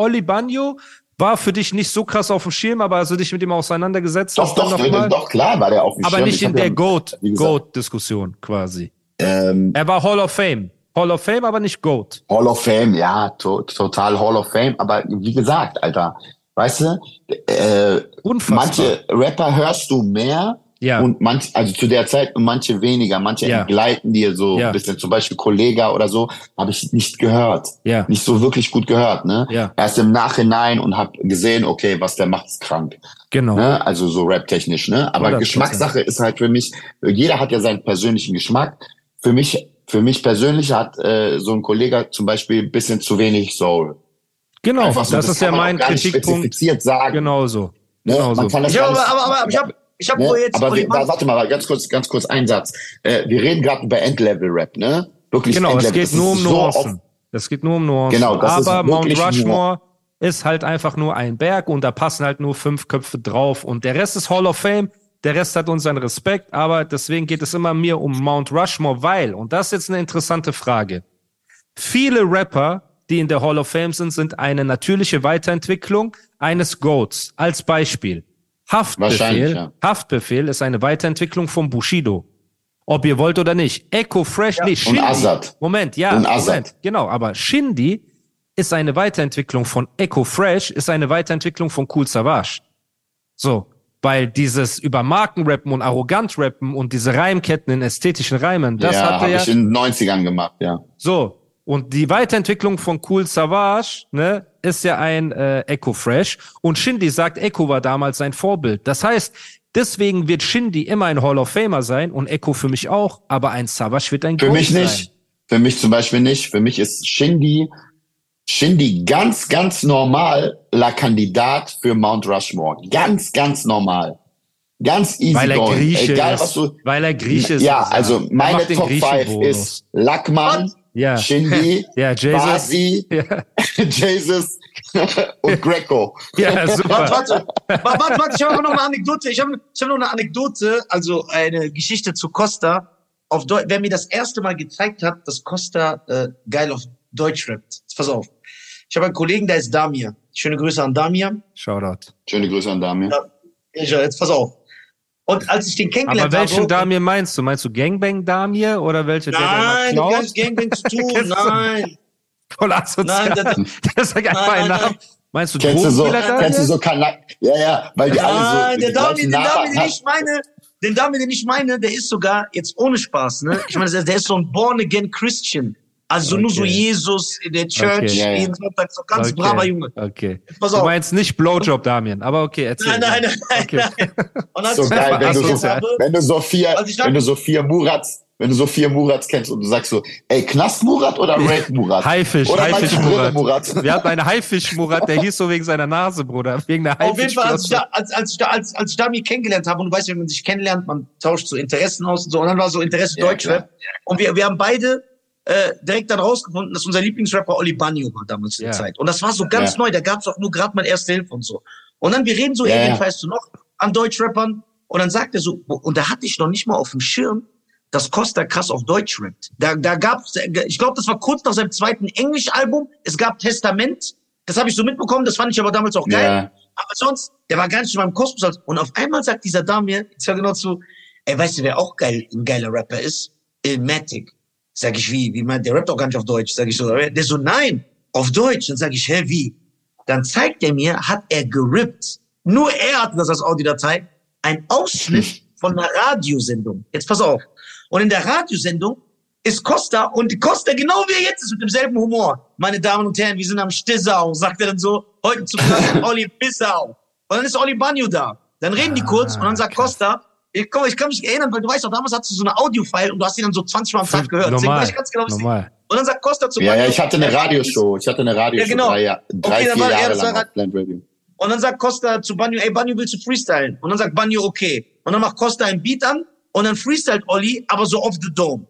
Oli Bagno war für dich nicht so krass auf dem Schirm, aber als du dich mit ihm auseinandergesetzt Doch, hast, doch, mal, doch, klar war der auf dem aber Schirm. nicht Ich in der ja, Goat, Goat-Diskussion quasi. Ähm, Er war Hall of Fame. Hall of Fame, aber nicht Goat. Hall of Fame, ja, to total Hall of Fame. Aber wie gesagt, Alter, weißt du, äh, manche Rapper hörst du mehr Ja. und manch, also zu der Zeit und manche weniger. Manche Ja. entgleiten dir so Ja. ein bisschen. Zum Beispiel Kollega oder so habe ich nicht gehört. Ja. Nicht so wirklich gut gehört, ne? Ja. Erst im Nachhinein und habe gesehen, okay, was der macht, ist krank. Genau. Ne? Also so rap-technisch, ne? Aber 100%. Geschmackssache ist halt für mich, jeder hat ja seinen persönlichen Geschmack. Für mich, für mich persönlich hat äh, so ein Kollege zum Beispiel ein bisschen zu wenig Soul. Genau, so, das, ist ja mein Kritikpunkt. sagen. Genauso. Ne? Genauso. Man kann das gar aber, aber, aber ich habe ich hab Ne? jetzt Aber wir, Oliver- warte mal, ganz kurz, ganz kurz ein Satz. Äh, wir reden gerade über Endlevel-Rap, ne? Wirklich Genau, es geht Das nur ist um so Nuancen. Es geht nur um Nuancen. Genau, das ist Aber Mount wirklich Rushmore ist halt einfach nur ein Berg und da passen halt nur fünf Köpfe drauf und der Rest ist Hall of Fame. Der Rest hat unseren Respekt, aber deswegen geht es immer mir um Mount Rushmore, weil, und das ist jetzt eine interessante Frage. Viele Rapper, die in der Hall of Fame sind, sind eine natürliche Weiterentwicklung eines Goats. Als Beispiel. Haftbefehl, ja. Haftbefehl ist eine Weiterentwicklung von Bushido. Ob ihr wollt oder nicht. Echo Fresh, nee, Und Shindy. Azad. Moment, ja, Und Azad. Moment, genau. Aber Shindy ist eine Weiterentwicklung von Echo Fresh, ist eine Weiterentwicklung von Cool Savage. So, weil dieses über Marken rappen und arrogant rappen und diese Reimketten in ästhetischen Reimen, das ja, hatte habe ja ich in den 90ern gemacht, ja. so. Und die Weiterentwicklung von Cool Savage, ne, ist ja ein äh, Echo Fresh. Und Shindy sagt, Echo war damals sein Vorbild. Das heißt, deswegen wird Shindy immer ein Hall of Famer sein und Echo für mich auch, aber ein Savage wird ein Für Goat mich sein. nicht. Für mich zum Beispiel nicht. Für mich ist Shindy, Shindy ganz, ganz normal la Kandidat für Mount Rushmore. Ganz, ganz normal. Ganz easy Weil er going. Grieche Egal, ist. was du, weil er Grieche ist. ja, also meine Top 5 Griechenbonus. ist Lackmann, Ja. Shindy, Ja, Jesus. Basi, Ja, Jesus und Greco. ja super. Warte, warte, warte, warte, warte, ich habe noch eine Anekdote. Ich habe ich hab noch eine Anekdote, also eine Geschichte zu Costa. Auf Deu wer mir das erste Mal gezeigt hat, dass Costa äh, geil auf Deutsch rappt. Jetzt pass auf. Ich habe einen Kollegen, der ist Damir. Schöne Grüße an Damir. Shoutout. Schöne Grüße an Damir. Ja. Ich, jetzt pass auf. Und als ich den Aber kennengelernt welchen habe... Damir meinst du? Meinst du Gangbang Damir oder welche, der, Nein, der kannst klaut? Gangbang zu tun. Nein, Voll asozial. nein, das, Das ist einfach Nein, ein nein, Name. nein. Meinst du Kennst du so, Damir? kennst du so Kanak? Ja, ja, weil die alle so. Nein, der die Dami, gleichen den Dami, Nachbarn den ich meine, den Dami, den ich meine, der ist sogar, jetzt ohne Spaß, ne? Ich meine, der, der ist so ein born-again Christian. Also nur so Okay. Jesus in der Church, Okay. Ja, ja. jeden Sonntag, so ganz Okay, braver Junge. Okay. Pass Du auf. meinst nicht Blowjob Damien, aber okay, erzähl. Nein, nein, nein, Okay. nein. Und als So geil, wenn du so, habe, wenn du so vier, Also sag- wenn du so vier Murats, wenn du so vier Murats kennst und du sagst so, ey, Knast Murat oder Raid Murat? Haifisch, Oder Haifisch Murat. Murat. Wir hatten einen Haifisch-Murat, der hieß so wegen seiner Nase, Bruder. Wegen der auf jeden Fall, als ich, da, als, als, ich da, als, als ich Dami kennengelernt habe, und du weißt ja, wenn man sich kennenlernt, man tauscht so Interessen aus und so, und dann war so Interesse Ja, Deutschrap. Und wir, wir haben beide äh, direkt dann rausgefunden, dass unser Lieblingsrapper Oli Banyo war damals in der. Zeit. Und das war so ganz Ja. neu, da gab's auch nur gerade mal Erste Hilfe und so. Und dann, wir reden so, Ja, ey, ja. feierst du noch an Deutschrappern? Und dann sagt er so, und da hatte ich noch nicht mal auf dem Schirm, dass Costa krass auf Deutsch rappt. Da, da gab's, ich glaube, das war kurz nach seinem zweiten Englisch-Album. Es gab Testament. Das habe ich so mitbekommen, das fand ich aber damals auch geil. Aber sonst, der war gar nicht in meinem Kosmos. Und auf einmal sagt dieser Dame, jetzt hör genau zu, ey, weißt du, wer auch geil, ein geiler Rapper ist? Ilmatic. Sag ich, wie? Wie meint, der rappt doch gar nicht auf Deutsch. Sag ich so, der so, nein, auf Deutsch. Dann sag ich, hä, wie? Dann zeigt er mir, hat er gerippt. Nur er hatte das als Audiodatei. Ein Ausschnitt von einer Radiosendung. Jetzt pass auf. Und in der Radiosendung ist Costa und Costa genau wie er jetzt ist mit demselben Humor. Meine Damen und Herren, wir sind am Stissau, sagt er dann so. Heute zu Gast Olli Bissau. Und dann ist Olli Banyo da. Dann reden die kurz und dann sagt Costa, ich, komm, ich kann mich erinnern, weil du weißt doch, damals hattest du so eine Audio-File und du hast die dann so 20 Mal am Tag gehört. Deswegen Normal, weiß ich ganz genau, was die- normal. Und dann sagt Costa zu Ja, ja, Banjo, ich hatte eine Radioshow. Ich hatte eine Radioshow Ja, genau. drei, drei Okay, dann vier war Jahre das lang Radio. Und dann sagt Costa zu Banjo, ey Banjo, willst du freestylen? Und dann sagt Banjo, okay. Und dann macht Costa ein Beat an und dann freestylt Olli, aber so off the dome.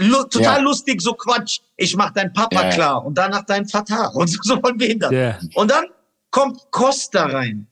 Lu total Ja. lustig, so Quatsch. Ich mach dein Papa Ja, ja. klar und danach dein Vater und so, so von behindert. Ja. Und dann kommt Costa rein.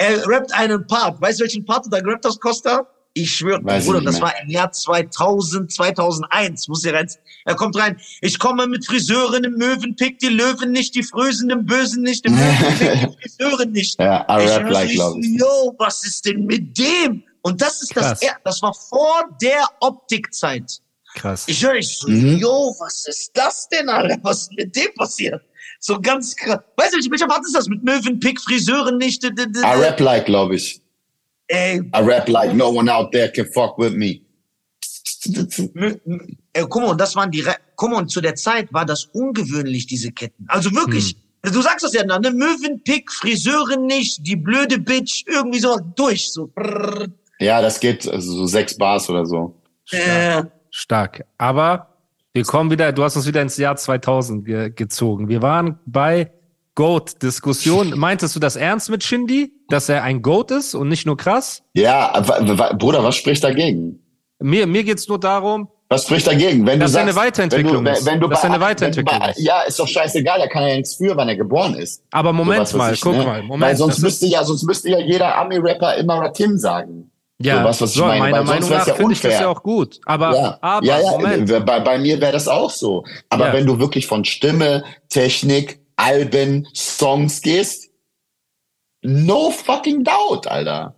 Er rappt einen Part. Weißt du, welchen Part du da gerappt hast, Costa? Ich schwöre, ich Bruder, das war im Jahr 2000, 2001. Muss ihr rein. Er kommt rein. Ich komme mit Friseuren im Möwenpick, die Löwen nicht, die Frösen im Bösen nicht, im Möwenpick, die Friseuren nicht. Ja, I Ich rap like, ich. Yo, was ist denn mit dem? Und das ist Krass. das, er- das war vor der Optikzeit. Krass. Ich höre ich so, Mhm. yo, was ist das denn, Alter? Was ist mit dem passiert? So ganz krass. Weißt du, welcher Part ist das? Mit Möwenpick, Friseuren nicht. d- d- d- I rap like, glaube ich. Ey, I rap like no one out there can fuck with me. Ey, guck mal, und das waren die, Re guck mal, und zu der Zeit war das ungewöhnlich, diese Ketten. Also wirklich, du sagst das ja, ne? Möwenpick, Friseuren nicht, die blöde Bitch, irgendwie so durch, so. Ja, das geht also so sechs Bars oder so. Äh, Stark. Aber wir kommen wieder, du hast uns wieder ins Jahr 2000 ge gezogen. Wir waren bei Goat-Diskussion. Meintest du das ernst mit Shindy, dass er ein Goat ist und nicht nur krass? Ja, Bruder, was spricht dagegen? Mir, mir geht's nur darum, Was spricht dagegen? Wenn Dass du er eine sagst, Weiterentwicklung wenn du, ist. wenn du bei, er eine wenn du Weiterentwicklung bei, ist. Ja, ist doch scheißegal, da kann er ja nichts für, wann er geboren ist. aber Moment So mal, ich, guck ne? mal, Moment. Weil sonst müsste ja, sonst müsste ja jeder Ami-Rapper immer Rakim sagen. Ja, so was, was ich so, meine, meiner Meinung nach ja finde ich das ja auch gut. Aber, ja, aber, ja, ja Moment. Bei, bei mir wäre das auch so. Aber Ja. wenn du wirklich von Stimme, Technik, Alben, Songs gehst, no fucking doubt, Alter.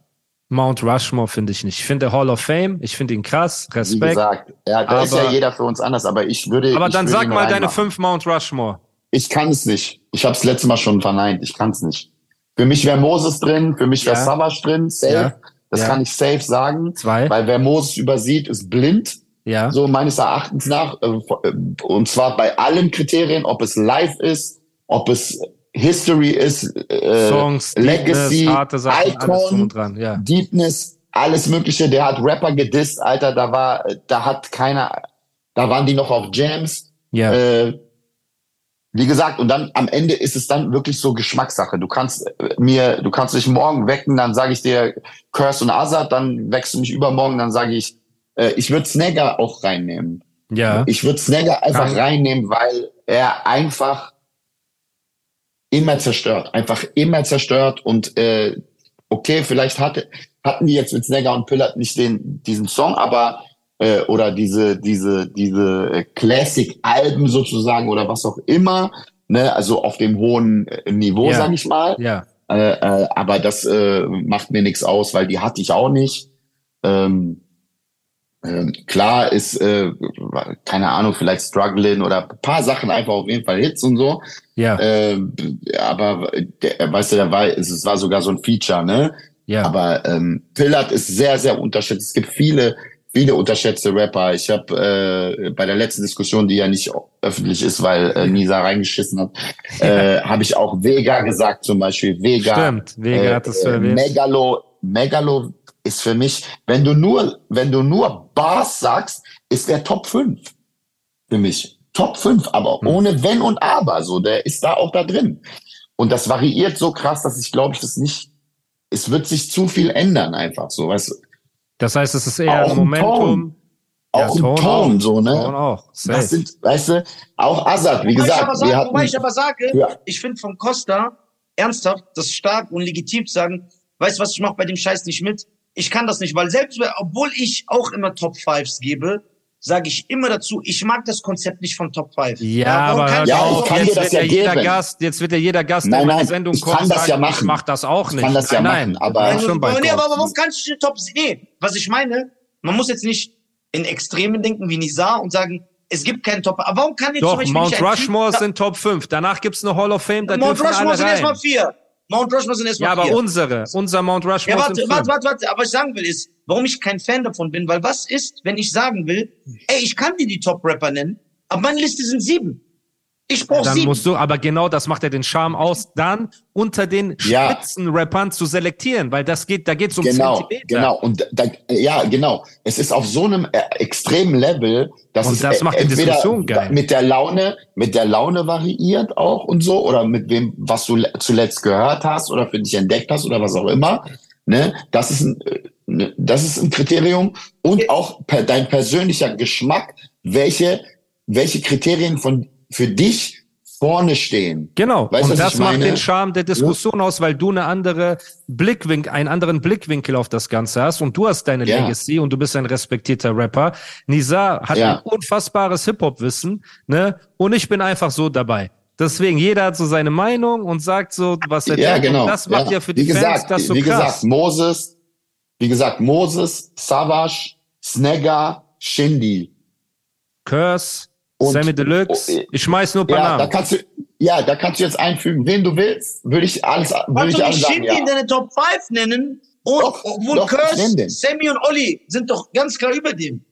Mount Rushmore finde ich nicht. Ich finde Hall of Fame, ich finde ihn krass, Wie Respekt. gesagt, ja, da ist Aber- ja jeder für uns anders, aber ich würde. Aber ich dann würde sag mal deine fünf Mount Rushmore. Ich kann es nicht. Ich habe es letztes Mal schon verneint. Ich kann es nicht. Für mich wäre Moses drin, für mich wäre Ja. Savage drin, safe. Ja. Das Ja. kann ich safe sagen. Zwei. Weil wer Moses übersieht, ist blind. Ja. So meines Erachtens nach. äh, Und zwar bei allen Kriterien, ob es live ist, ob es History ist, äh, Songs, Legacy, Deepness, Sachen, alles Icon, dran. Ja. Deepness, alles Mögliche. Der hat Rapper gedisst, Alter. Da war, da hat keiner, da waren die noch auf Jams. Ja. Äh, wie gesagt, und dann am Ende ist es dann wirklich so Geschmackssache. Du kannst äh, mir, du kannst dich morgen wecken, dann sage ich dir Curse und Azad, dann wächst du mich übermorgen, dann sage ich, äh, ich würde Snagger auch reinnehmen. ja. Ich würde Snagger einfach Kann- reinnehmen, weil er einfach immer zerstört, einfach immer zerstört und äh, okay, vielleicht hatte, hatten die jetzt mit Snagger und Pillard nicht den diesen Song, aber äh, oder diese diese diese äh, Classic-Alben sozusagen oder was auch immer, ne, also auf dem hohen äh, Niveau, Ja. sag ich mal. ja. Äh, äh, aber das äh, macht mir nichts aus, weil die hatte ich auch nicht. Ähm, ähm, klar ist, äh, keine Ahnung, vielleicht struggling oder ein paar Sachen einfach auf jeden Fall Hits und so. Ja. Ähm, aber der, weißt du, der war, es es war sogar so ein Feature, ne? ja. Aber ähm, Pillard ist sehr, sehr unterschätzt. Es gibt viele, viele unterschätzte Rapper. Ich habe äh, bei der letzten Diskussion, die ja nicht öffentlich ist, weil äh, Nisa reingeschissen hat, äh, habe ich auch Vega gesagt zum Beispiel. Vega, Stimmt, Vega hat es äh. Megalo, Megalo ist für mich, wenn du nur, wenn du nur Bars sagst, ist der Top 5 für mich. Top 5, aber Hm. ohne Wenn und Aber, so, der ist da auch da drin. Und das variiert so krass, dass ich glaube, ich das nicht, es wird sich zu viel ändern einfach so, weißt du. Das heißt, es ist eher Auch ein Momentum. Auch im Ton, so, ne? Ton auch. Safe. Das sind, weißt du, auch Azad, wie Wobei, ich gesagt, aber wir sage, hatten, wobei ich aber sage, Ja. ich finde von Costa ernsthaft das stark und legitim zu sagen, weißt du was, ich mache bei dem Scheiß nicht mit. Ich kann das nicht, weil selbst, obwohl ich auch immer Top Fives gebe, sage ich immer dazu, ich mag das Konzept nicht von Top 5. Ja, aber Ja, ich kann dir jetzt das wird ja jeder geben. Gast, jetzt wird ja jeder Gast, Nein, der in die nein, Sendung ich kommt, kann das sagen, ja ich machen. mach das auch Ich nicht. kann das ja nein, machen, aber- nein, Also, schon bei nee, aber warum kannst du Top, nee, was ich meine, man muss jetzt nicht in Extremen denken wie Nisa und sagen, es gibt keinen Top, aber warum kann jetzt zum Doch, Beispiel Mount Rushmore sind Top 5. Danach gibt's eine Hall of Fame, da Mount Rushmore sind erstmal vier. Mount Rushmore sind erstmal Ja, aber vier. unsere, unser Mount Rushmore Ja, warte, sind warte, warte, warte. Aber was ich sagen will ist, warum ich kein Fan davon bin, weil was ist, wenn ich sagen will, ey, ich kann dir die Top-Rapper nennen, aber meine Liste sind sieben. Ich brauche Dann sieben. musst du, aber genau das macht ja den Charme aus, dann unter den Ja. Spitzenrappern zu selektieren, weil das geht, da geht's um Genau, Zentimeter. genau. Und da, ja, genau. Es ist auf so einem äh, extremen Level, dass Und es das e- macht die entweder Diskussion geil. mit der Laune, mit der Laune variiert auch und so oder mit wem, was du le- zuletzt gehört hast oder für dich entdeckt hast oder was auch immer. Ne, das ist ein, äh, das ist ein Kriterium und auch per, dein persönlicher Geschmack, welche, welche Kriterien von für dich vorne stehen. Genau. Weißt du, und das macht den Charme der Diskussion aus, weil du eine andere Blickwinkel, einen anderen Blickwinkel auf das Ganze hast und du hast deine Ja. Legacy und du bist ein respektierter Rapper. Nizar hat Ja. ein unfassbares Hip-Hop-Wissen, ne? Und ich bin einfach so dabei. Deswegen, jeder hat so seine Meinung und sagt so, was er Ja, denkt. genau. Und das macht ja, für die wie Fans gesagt, das so wie krass. gesagt, Moses, wie gesagt, Moses, Savage, Snagger, Shindy. Curse, Und- Sammy Deluxe. Oh, ich schmeiß nur ein paar Ja, da Namen. kannst du, ja, da kannst du jetzt einfügen, wen du willst, würde ich alles, würde Kannst ich du alles nicht sagen, Shindy in ja. deine Top 5 nennen? Und Doch, obwohl doch, Curse. Sammy und Olli sind doch ganz klar über dem.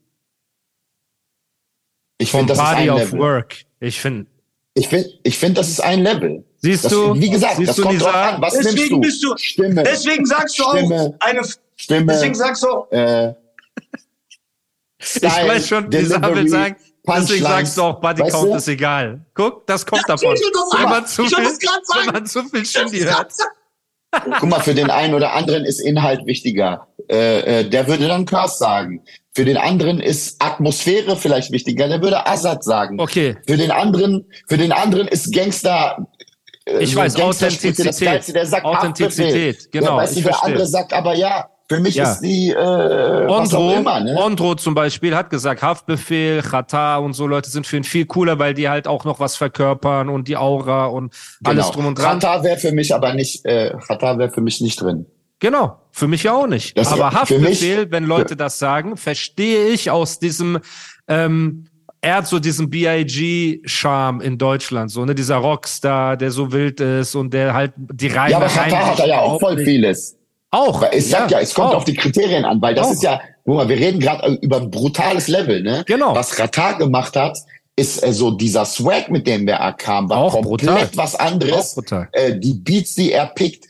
Ich finde, das ist Party ein of Level. Work. Ich finde. Ich finde, ich finde, das ist ein Level. Siehst Das, du? wie gesagt, siehst das du, kommt drauf an. Was nimmst Deswegen du? bist du, Stimme, deswegen sagst du Stimme, auch eine, Stimme, deswegen sagst du auch, äh, Style, Ich weiß schon, Nizar will Delivery, sagen, deswegen Punchlines. sagst du auch, Body Weißt Count du? ist egal. Guck, das kommt Ja, davon. will Wenn man zu viel, wenn man zu viel Shindy hört. Guck mal, für den einen oder anderen ist Inhalt wichtiger. Äh, äh, der würde dann Curse sagen. Für den anderen ist Atmosphäre vielleicht wichtiger. Der würde Assad sagen. Okay, Für den anderen, für den anderen ist Gangster. äh, Ich so weiß, das Authentizität. Geilste. Der sagt Authentizität, Haftbefehl. genau, Ja, weißt ich du, der verstehe. andere sagt aber ja. Für mich Ja. ist die, äh, Ondro, immer, ne? Ondro zum Beispiel hat gesagt, Haftbefehl, Chata und so Leute sind für ihn viel cooler, weil die halt auch noch was verkörpern und die Aura und alles Genau. drum und dran. Qatar wäre für mich aber nicht, äh, Qatar wäre für mich nicht drin. Genau, für mich ja auch nicht. Das- Aber für mich- Haftbefehl, wenn Leute das sagen, verstehe ich aus diesem, ähm, er hat so diesen BIG-Charme in Deutschland, so, ne, dieser Rockstar, der so wild ist und der halt die Reime Ja, aber Qatar hat da ja auch voll vieles. Auch. Weil ich sag ja, es kommt auch. auf die Kriterien an, weil das Auch. ist ja, guck mal, wir reden gerade über ein brutales Level, ne? Genau. Was Qatar gemacht hat, ist äh, so dieser Swag, mit dem er kam, war Auch komplett brutal. was Auch anderes. brutal. Äh, die Beats, die er pickt,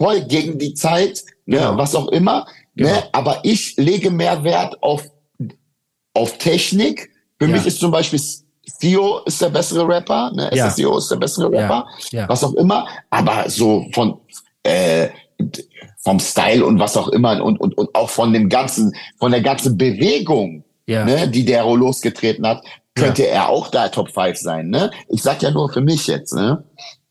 voll gegen die Zeit, ne? Genau. was auch immer. Genau. Ne? Aber ich lege mehr Wert auf, auf Technik. Für Ja. mich ist zum Beispiel Theo ist der bessere Rapper, ne? Ja. SSEO ist der bessere Ja. Rapper, Ja. was auch immer. Aber so von äh, vom Style und was auch immer und, und, und auch von dem ganzen, von der ganzen Bewegung, Ja. ne, die der losgetreten hat, könnte er auch da Top 5 sein, ne? Ich sag ja nur für mich jetzt, ne?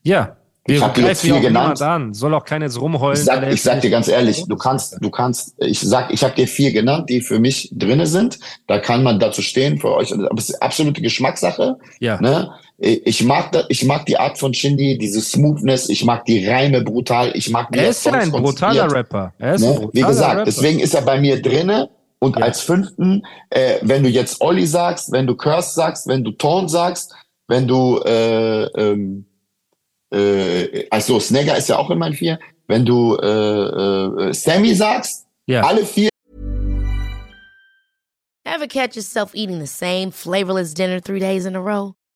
Ja. Wir Ich hab dir jetzt ja niemand genannt. an. Soll auch keiner jetzt rumheulen. Ich sag, ich sag dir ganz ehrlich, du kannst, du kannst, ich sag, ich habe dir vier genannt, die für mich drinne sind. Da kann man dazu stehen für euch. Aber es ist absolute Geschmackssache. Ja. Ne? Ich mag, da, ich mag die Art von Shindy, diese Smoothness. Ich mag die Reime brutal. Ich mag wie Er ist ja ein brutaler. Rapper. Er ist ein Ne? brutaler Wie gesagt, Rapper. deswegen ist er bei mir drinne. Und Ja. als fünften, äh, wenn du jetzt Olli sagst, wenn du Curse sagst, wenn du Tone sagst, wenn du äh, ähm, äh, also Snagger ist ja auch in meinen vier, wenn du äh, äh, Sammy sagst, Ja. alle vier Ever catch yourself eating the same flavorless dinner three days in a row?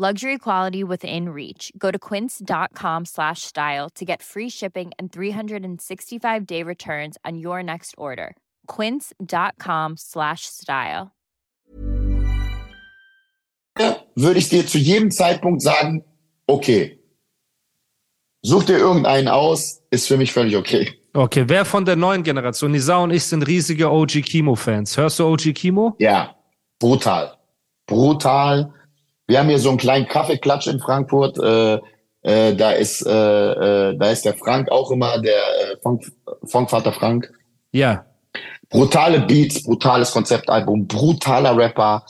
Luxury quality within reach. Go to quince.com slash style to get free shipping and 365 day returns on your next order. Quince.com slash style. würde ich dir zu jedem Zeitpunkt sagen, okay, such dir irgendeinen aus, ist für mich völlig okay. Okay, wer von der neuen Generation? Nisa und ich sind riesige OG Kimo-Fans. Hörst du OG Kimo? Ja, brutal. Brutal. Wir haben hier so einen kleinen Kaffeeklatsch in Frankfurt. Äh, äh, da ist äh, äh, da ist der Frank auch immer, der äh, Funk, Funkvater Frank. Ja. Brutale Beats, brutales Konzeptalbum, brutaler Rapper.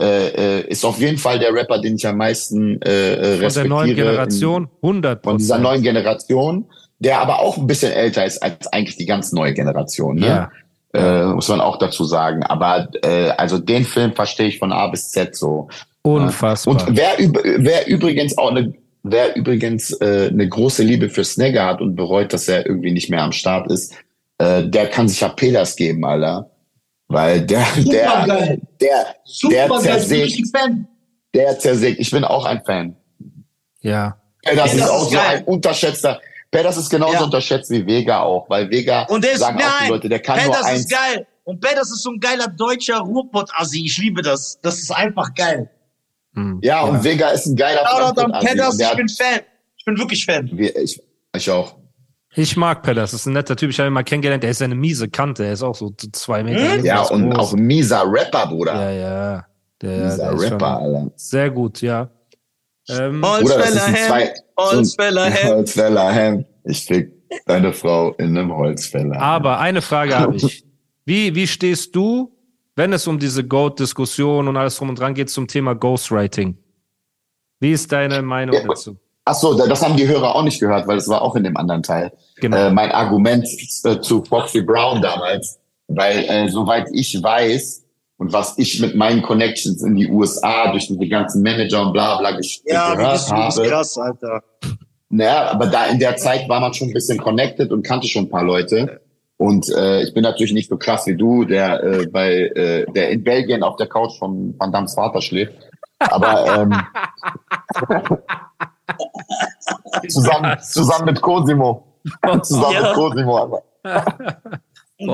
Äh, äh, ist auf jeden Fall der Rapper, den ich am meisten äh, äh, Von der respektiere. neuen Generation? 100 Von dieser neuen Generation, der aber auch ein bisschen älter ist als eigentlich die ganz neue Generation. Ne? Ja. Äh, muss man auch dazu sagen. Aber äh, also den Film verstehe ich von A bis Z so. Unfassbar. Und wer, wer übrigens auch eine, wer übrigens äh, eine große Liebe für Snagger hat und bereut, dass er irgendwie nicht mehr am Start ist, äh, der kann sich ja Pedas geben, Alter. Weil der, der, der, der bin zersägt, der zersägt. Ich bin auch ein Fan. ja. Pedas Pedas ist auch so ein unterschätzter. Pedas ist genauso Ja. unterschätzt wie Vega auch, weil Vega Und der ist, sagen auch die nein, Leute, der kann nur Pedders eins. ist geil. Und Pedders ist so ein geiler deutscher Ruhrpott-Assi. Ich liebe das. Das ist einfach geil. Hm. Ja, und Vega ist ein geiler Shoutout an. Pedders, ich bin Fan. Ich bin wirklich Fan. Ich, ich auch. Ich mag Pedders, das ist ein netter Typ. Ich habe ihn mal kennengelernt. Er ist eine miese Kante. Er ist auch so zwei Meter. Hm? Ja, groß. und auch ein mieser Rapper, Bruder. Ja, ja. Der, Mieser der Rapper, Alter. sehr gut, ja. Ähm, Holzfäller Hemd. Holzfäller Hemd. Holzfäller Hemd. Ich fick deine Frau in einem Holzfäller. aber eine Frage habe ich. Wie, wie stehst du, wenn es um diese Goat-Diskussion und alles drum und dran geht zum Thema Ghostwriting? Wie ist deine Meinung Ja, dazu? Ach so, da- das haben die Hörer auch nicht gehört, weil das war auch in dem anderen Teil. Genau. Äh, mein Argument äh, zu Foxy Brown damals, weil äh, soweit ich weiß und was ich mit meinen Connections in die USA durch diese ganzen Manager und bla bla ges- Ja, gehört bist habe, krass, Alter. Naja, aber da in der Zeit war man schon ein bisschen connected und kannte schon ein paar Leute. Und äh, ich bin natürlich nicht so krass wie du, der äh, bei äh, der in Belgien auf der Couch von Van Dammes Vater schläft. Aber ähm, zusammen, zusammen mit Cosimo. zusammen Ja. mit Cosimo. Aber.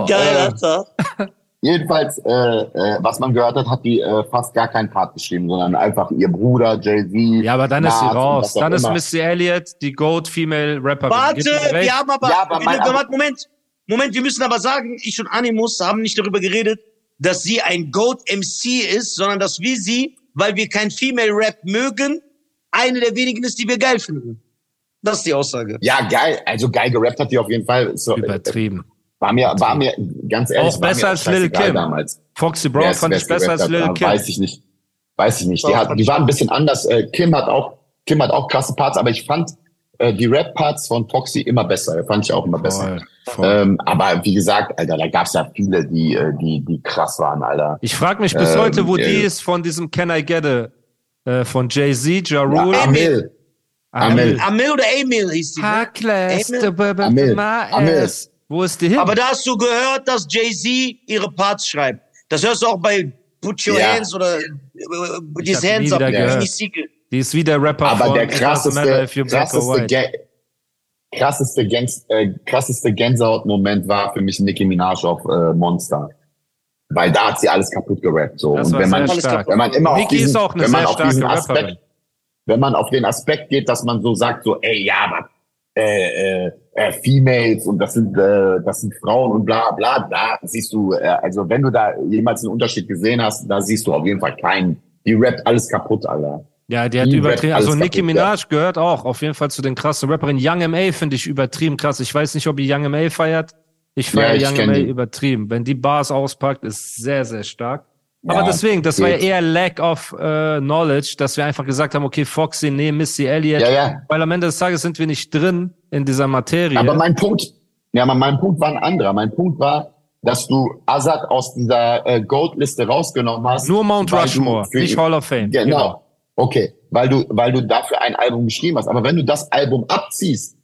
Geil, Alter. Jedenfalls, äh, äh, was man gehört hat, hat die äh, fast gar keinen Part geschrieben, sondern einfach ihr Bruder, Jay-Z. ja, aber dann ist sie Nas raus. Dann ist immer. Missy Elliott die Goat-Female-Rapperin. Warte, Gib mir recht. wir haben aber, Ja, aber mein- warte, Moment, Moment, wir müssen aber sagen, ich und Animus haben nicht darüber geredet, dass sie ein Goat MC ist, sondern dass wir sie, weil wir kein Female Rap mögen, eine der wenigen ist, die wir geil finden. Das ist die Aussage. Ja, geil. Also geil gerappt hat die auf jeden Fall. So, äh, Übertrieben. War mir, war mir, ganz ehrlich, Auch war besser als Lil Kim. damals. Foxy Brown fand ich es besser als Lil Kim. Weiß ich nicht. Weiß ich nicht. Die, hat, die waren auch. ein bisschen anders. Äh, Kim hat auch, Kim hat auch krasse Parts, aber ich fand äh, die Rap-Parts von Foxy immer besser. Fand ich auch immer besser. Voll, voll. Ähm, aber wie gesagt, Alter, da gab's ja viele, die, äh, die, die krass waren, Alter. Ich frage mich bis Ähm, heute, wo äh, die ist von diesem Can I Get It äh, von Jay-Z, Ja Ja, Rule. Amil. Amil. Amil oder Emil hieß die. Ne? Amil. the baby Amil. ass. Wo ist die hin? Aber da hast du gehört, dass Jay-Z ihre Parts schreibt. Das hörst du auch bei Put Your Ja. Hands oder äh, Ich These Hands Up. Siegel. Die ist wie der Rapper Aber von der krasseste, krasseste. Ga krasseste, Gangs äh, krasseste Gänsehaut-Moment war für mich Nicki Minaj auf äh, Monster. Weil da hat sie alles kaputt gerappt. So. Das Und wenn man, wenn man immer auf Nicki diesen, ist auch eine wenn man sehr auf diesen starke Aspekt, Rapperin. wenn man auf den Aspekt geht, dass man so sagt, so, ey, ja, aber äh, äh, äh, Females und das sind äh, das sind Frauen und bla bla da siehst du, äh, also wenn du da jemals einen Unterschied gesehen hast, da siehst du auf jeden Fall keinen. Die rappt alles kaputt, Alter. Ja, die hat übertrieben. Also Nicki Minaj gehört auch auf jeden Fall zu den krassen Rapperinnen. Young M.A. finde ich übertrieben krass. Ich weiß nicht, ob ihr Young M.A. feiert. Ich feiere Ja, Young M.A. die. übertrieben. Wenn die Bars auspackt, ist sehr, sehr stark. Aber Ja, deswegen, das war ja geht. eher Lack of äh, Knowledge, dass wir einfach gesagt haben, okay, Foxy, nee, Missy Elliott. Ja, ja. Weil am Ende des Tages sind wir nicht drin in dieser Materie. Aber mein Punkt, ja, aber mein Punkt war ein anderer. Mein Punkt war, dass du Azad aus dieser äh, Goat-Liste rausgenommen hast. Nur Mount Rushmore, nicht Hall of Fame. Genau. Okay, weil du, weil du dafür ein Album geschrieben hast. Aber wenn du das Album abziehst,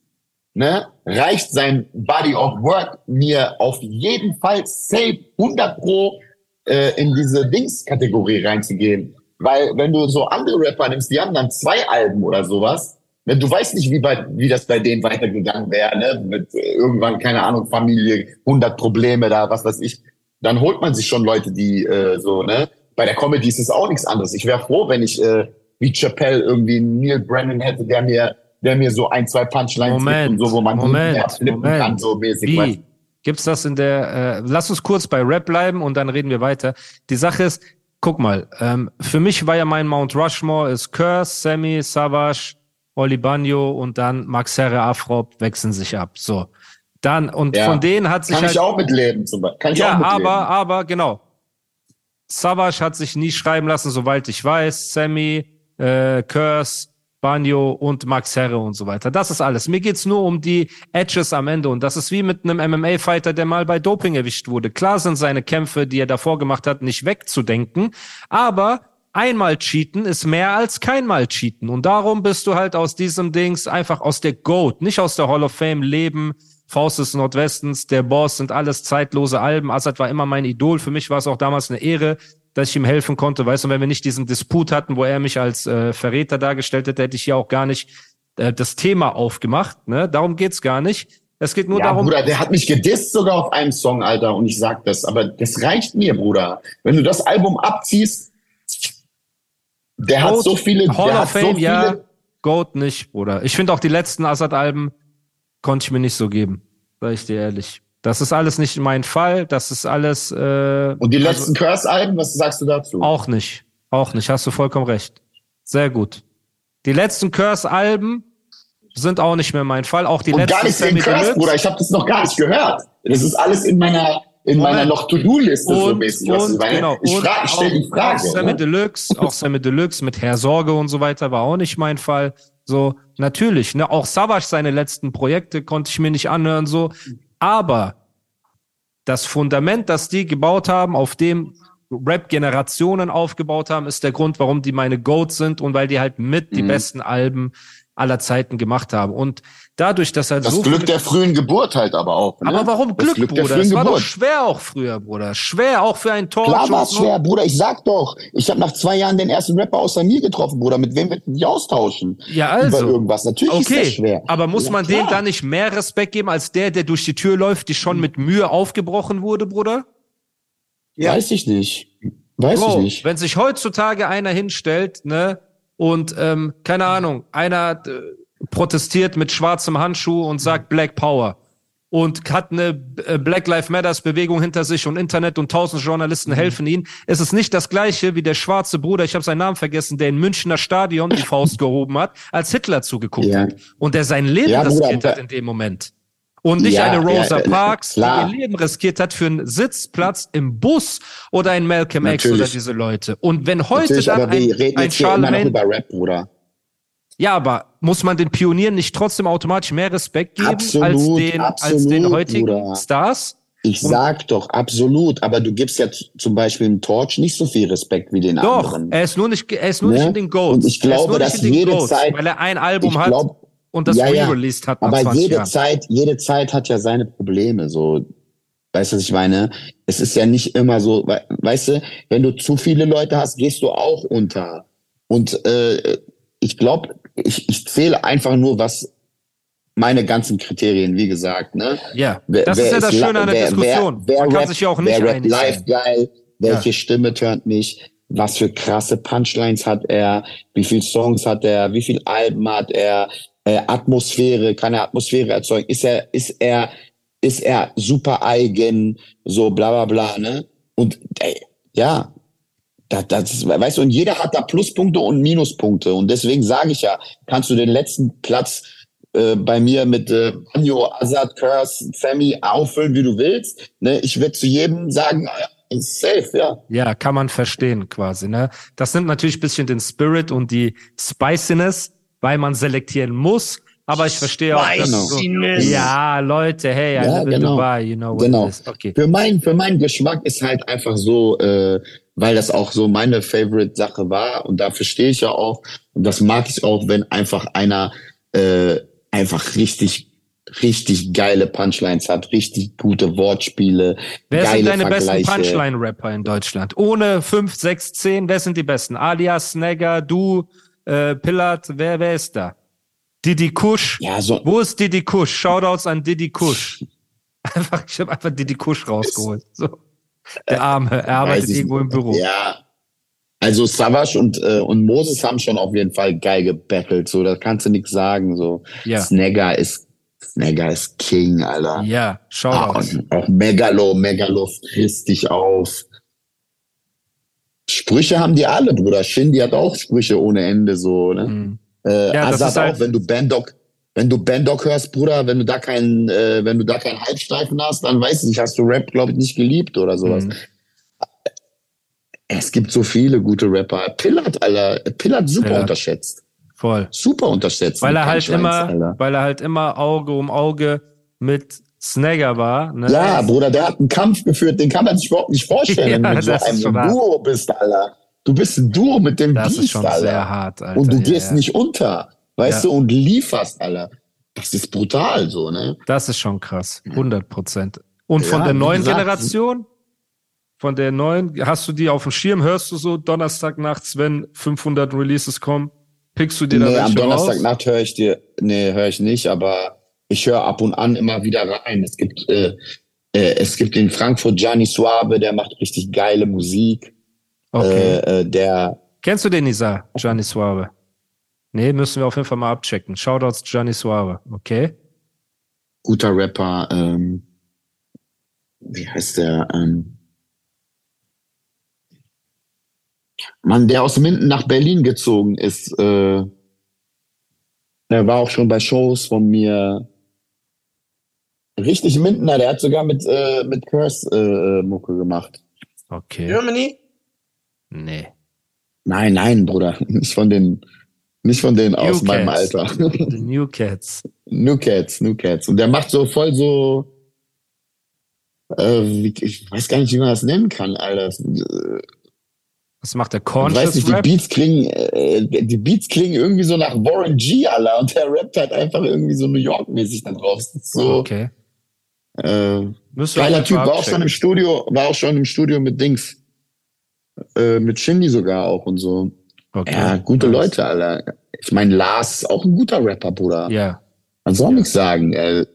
ne, reicht sein Body of Work mir auf jeden Fall safe 100 pro äh, in diese Dings-Kategorie reinzugehen. Weil wenn du so andere Rapper nimmst, die haben dann zwei Alben oder sowas. Ne, du weißt nicht, wie, bei, wie das bei denen weitergegangen wäre, ne? Mit äh, irgendwann, keine Ahnung, Familie, 100 Probleme da, was weiß ich. Dann holt man sich schon Leute, die äh, so, ne? Bei der Comedy ist es auch nichts anderes. Ich wäre froh, wenn ich äh, wie Chappelle irgendwie einen Neil Brennan hätte, der mir der mir so ein, zwei Punchlines Moment, gibt und so, wo man Moment, hinterher flippen Moment. kann, so mäßig. weißt Wie? Gibt's das in der, äh, lass uns kurz bei Rap bleiben und dann reden wir weiter. Die Sache ist, guck mal, ähm, für mich war ja mein Mount Rushmore ist Curse, Sammy, Savage, Oli Banyo und dann Max Herre, Afrop wechseln sich ab. So. Dann, und Ja. von denen hat sich Kann halt, ich auch mitleben, zum Beispiel. Kann ich ja, auch mitleben. aber, aber, genau. Savage hat sich nie schreiben lassen, soweit ich weiß. Sammy, äh, Curse, Banjo und Max Herre und so weiter. Das ist alles. Mir geht's nur um die Edges am Ende. Und das ist wie mit einem MMA-Fighter, der mal bei Doping erwischt wurde. Klar sind seine Kämpfe, die er davor gemacht hat, nicht wegzudenken. Aber einmal cheaten ist mehr als keinmal cheaten. Und darum bist du halt aus diesem Dings einfach aus der GOAT, nicht aus der Hall of Fame leben. Faust des Nordwestens, der Boss sind alles zeitlose Alben. Assad war immer mein Idol. Für mich war es auch damals eine Ehre, dass ich ihm helfen konnte. Weißt du, wenn wir nicht diesen Disput hatten, wo er mich als äh, Verräter dargestellt hätte, hätte ich hier auch gar nicht äh, das Thema aufgemacht. Ne? Darum geht's gar nicht. Es geht nur ja, darum, Bruder, der hat mich gedisst sogar auf einem Song, Alter, und ich sag das, aber das reicht mir, Bruder. Wenn du das Album abziehst, der hat Goat, so viele, Hall der of hat so Fame, viele, ja, Goat nicht, Bruder. Ich finde auch die letzten Assad-Alben konnte ich mir nicht so geben, sag ich dir ehrlich. Das ist alles nicht mein Fall. Das ist alles äh, und die also- letzten Curse-Alben, was sagst du dazu? Auch nicht. Auch nicht. Hast du vollkommen recht. Sehr gut. Die letzten Curse-Alben sind auch nicht mehr mein Fall. Auch die und letzten gar nicht den Curse. Bruder, ich habe das noch gar nicht gehört. Das ist alles in meiner, in meiner noch To-Do-Liste so Und, mäßig. und genau. Ich, und frag, ich stelle die Frage. Auch Sammy ne? Deluxe, auch Sammy Deluxe mit Herr Sorge und so weiter war auch nicht mein Fall. So, natürlich, ne, auch Savage seine letzten Projekte konnte ich mir nicht anhören, so. Aber das Fundament, das die gebaut haben, auf dem Rap-Generationen aufgebaut haben, ist der Grund, warum die meine Goats sind und weil die halt mit die Mhm. besten Alben aller Zeiten gemacht haben. Und dadurch, dass halt Das so Glück der frühen Geburt halt aber auch. Ne? aber warum Das Glück, Glück der Bruder? frühen Es war doch Geburt. schwer auch früher, Bruder. Schwer auch für einen Tor. Klar war es schwer, Bruder. Ich sag doch, ich habe nach zwei Jahren den ersten Rapper außer mir getroffen, Bruder. Mit wem wird die austauschen? Ja, Über also. irgendwas. Natürlich ist das Okay, schwer. aber muss Ja, man klar. dem dann nicht mehr Respekt geben als der, der durch die Tür läuft, die schon mit Mühe aufgebrochen wurde, Bruder? Weiß ich nicht. Weiß Bro, ich nicht. wenn sich heutzutage einer hinstellt, ne, und ähm, keine Ahnung, einer äh, protestiert mit schwarzem Handschuh und sagt Black Power und hat eine äh, Black Lives Matters Bewegung hinter sich und Internet und tausend Journalisten Mhm. helfen ihm. Es ist nicht das gleiche wie der schwarze Bruder, ich habe seinen Namen vergessen, der in Münchner Stadion die Faust gehoben hat, als Hitler zugeguckt Ja. hat und der sein Leben Ja, Bruder, riskiert hat aber- in dem Moment. Und nicht Ja, eine Rosa ja, Parks, klar. die ihr Leben riskiert hat für einen Sitzplatz im Bus oder ein Malcolm X Natürlich. oder diese Leute. Und wenn heute Natürlich, dann ein, ein hier immer noch Charlemagne, über Rap, Bruder. Ja, aber muss man den Pionieren nicht trotzdem automatisch mehr Respekt geben als Absolut, den, als absolut, den heutigen Bruder. Stars? Ich sag doch, absolut. Aber du gibst ja zum Beispiel dem Torch nicht so viel Respekt wie den Doch, anderen. er ist nur nicht, er ist nur Ne? nicht in den Goats. Und ich glaube, dass den jede Goats, Zeit- weil er ein Album ich hat glaub, und das ja, ja. re-released hat aber 20 jede Jahren. Zeit, jede Zeit hat ja seine Probleme. So, weißt du, was ich meine? Es ist ja nicht immer so, we- weißt du, wenn du zu viele Leute hast, gehst du auch unter. Und äh, ich glaube, ich, ich zähle einfach nur, was meine ganzen Kriterien, wie gesagt, ne? Ja, Wer- das wer ist ja das Schöne an der wer- Diskussion. Wer, Man kann rappt, sich ja auch nicht wer rappt live geil, welche Stimme turnt mich, was für krasse Punchlines hat er, wie viel Songs hat er, wie viel Alben hat er, äh, Atmosphäre, kann er Atmosphäre erzeugen, ist er, ist er, ist er super eigen, so bla bla bla, ne? Und ey, ja, das, das weißt du, und jeder hat da Pluspunkte und Minuspunkte. Und deswegen sage ich ja, kannst du den letzten Platz äh, bei mir mit äh, Banjo, Azad, Curse, Sammy auffüllen, wie du willst. Ne? Ich werde zu jedem sagen, ja, ist safe, ja. Ja, kann man verstehen quasi. Ne? Das nimmt natürlich ein bisschen den Spirit und die Spiciness, weil man selektieren muss. Aber ich verstehe auch, dass so, Spiciness. ja, Leute, hey, I Ja, live in genau. Dubai, you know what Genau. it is. Okay. Für mein, für meinen Geschmack ist halt einfach so, äh, weil das auch so meine Favorite-Sache war und dafür stehe ich ja auch. Und das mag ich auch, wenn einfach einer äh, einfach richtig, richtig geile Punchlines hat, richtig gute Wortspiele, Wer sind deine besten. Punchline-Rapper in Deutschland? Ohne 5, 6, 10, wer sind die besten? Alias, Snagger, du, äh, Pillard, wer, wer ist da? Didi Kush. Ja, so, Wo ist Didi Kush? Shoutouts an Didi Kush. Einfach, ich habe einfach Didi Kush rausgeholt. So. Der Arme, er arbeitet irgendwo im. Büro. Ja. Also Savage und, äh, und Moses haben schon auf jeden Fall geil gebettelt, so, da kannst du nichts sagen, so. Ja. Snagger ist, Snagger ist King, Alter. Ja, schau Ah, und auch Megalo, Megalo frisst dich auf. Sprüche haben die alle, Bruder. Shindy hat auch Sprüche ohne Ende, so, ne? Mhm. Äh, Ja, Azad halt- auch, wenn du Bandok, wenn du Bandok hörst, Bruder, wenn du da keinen, äh, wenn du da keinen Halbstreifen hast, dann weiß ich nicht, hast du Rap, glaube ich, nicht geliebt oder sowas. Mhm. Es gibt so viele gute Rapper. Pillard, Alter, Pillard super Pillard. unterschätzt. Voll. Super unterschätzt. Weil er halt immer, Alter. weil er halt immer Auge um Auge mit Snagger war. Ne? Ja, Bruder, der hat einen Kampf geführt, den kann man sich überhaupt nicht vorstellen, wenn Ja, du mit so ist einem hart. Duo bist, Alter. Du bist ein Duo mit dem das ist Beast, schon Alter. sehr hart, Alter. und du ja, gehst ja. nicht unter, weißt Ja. du, und lieferst, Alter. Das ist brutal, so, ne? Das ist schon krass. 100 Prozent. Und von Ja, der neuen gesagt, Generation, von der neuen, hast du die auf dem Schirm? Hörst du so Donnerstag nachts, wenn 500 Releases kommen? Pickst du dir da Nee, welche am? Donnerstagnacht höre ich dir, nee, höre ich nicht, aber ich höre ab und an immer wieder rein. Es gibt, äh, äh, es gibt in Frankfurt Gianni Suave, der macht richtig geile Musik. Okay. Äh, äh, der, Kennst du den, Nisa? Gianni Suave? Nee, müssen wir auf jeden Fall mal abchecken. Shoutouts Gianni Suave, okay? guter Rapper, ähm, wie heißt der? Ähm, Mann, der aus Minden nach Berlin gezogen ist. Äh, der war auch schon bei Shows von mir. Richtig Mindener, der hat sogar mit, äh, mit Curse äh, Mucke gemacht. Okay. Germany? Nee. Nein, nein, Bruder. Nicht von den, nicht von denen aus New meinem Cats. Alter. The New Cats. New Cats, New Cats. Und der macht so voll so, äh, ich weiß gar nicht, wie man das nennen kann, Alter. Was macht der Ich weiß Conscious nicht, die Rap? Beats klingen, äh, die Beats klingen irgendwie so nach Warren G, Alter. Und der rappt halt einfach irgendwie so New York-mäßig da drauf. So, Okay. äh, geiler Typ, war auch schon im. Studio, war auch schon im Studio mit Dings. Äh, mit Shindy sogar auch und so. Okay. Ja, gute Nice. Leute, Alter. Ich meine, Lars ist auch ein guter Rapper, Bruder. Ja. Man soll nichts sagen. Äh,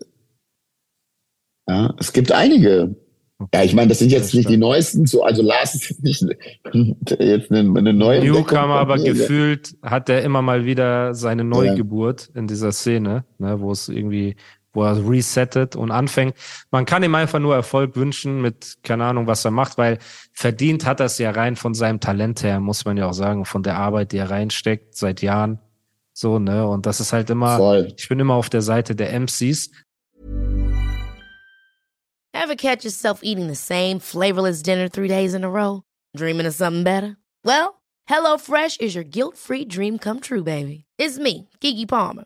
ja, es gibt einige. Ja, ich meine, das sind jetzt nicht die neuesten, so, also Lars ist jetzt nicht jetzt eine, eine neue Newcomer, aber mir. gefühlt hat er immer mal wieder seine Neugeburt in dieser Szene, ne, wo es irgendwie, wo er resettet und anfängt. Man kann ihm einfach nur Erfolg wünschen mit, keine Ahnung, was er macht, weil verdient hat er es ja rein von seinem Talent her, muss man ja auch sagen, von der Arbeit, die er reinsteckt seit Jahren. So, ne, und das ist halt immer, Voll. ich bin immer auf der Seite der MCs. Ever catch yourself eating the same flavorless dinner three days in a row? Dreaming of something better? Well, HelloFresh is your guilt free dream come true, baby. It's me, Kiki Palmer.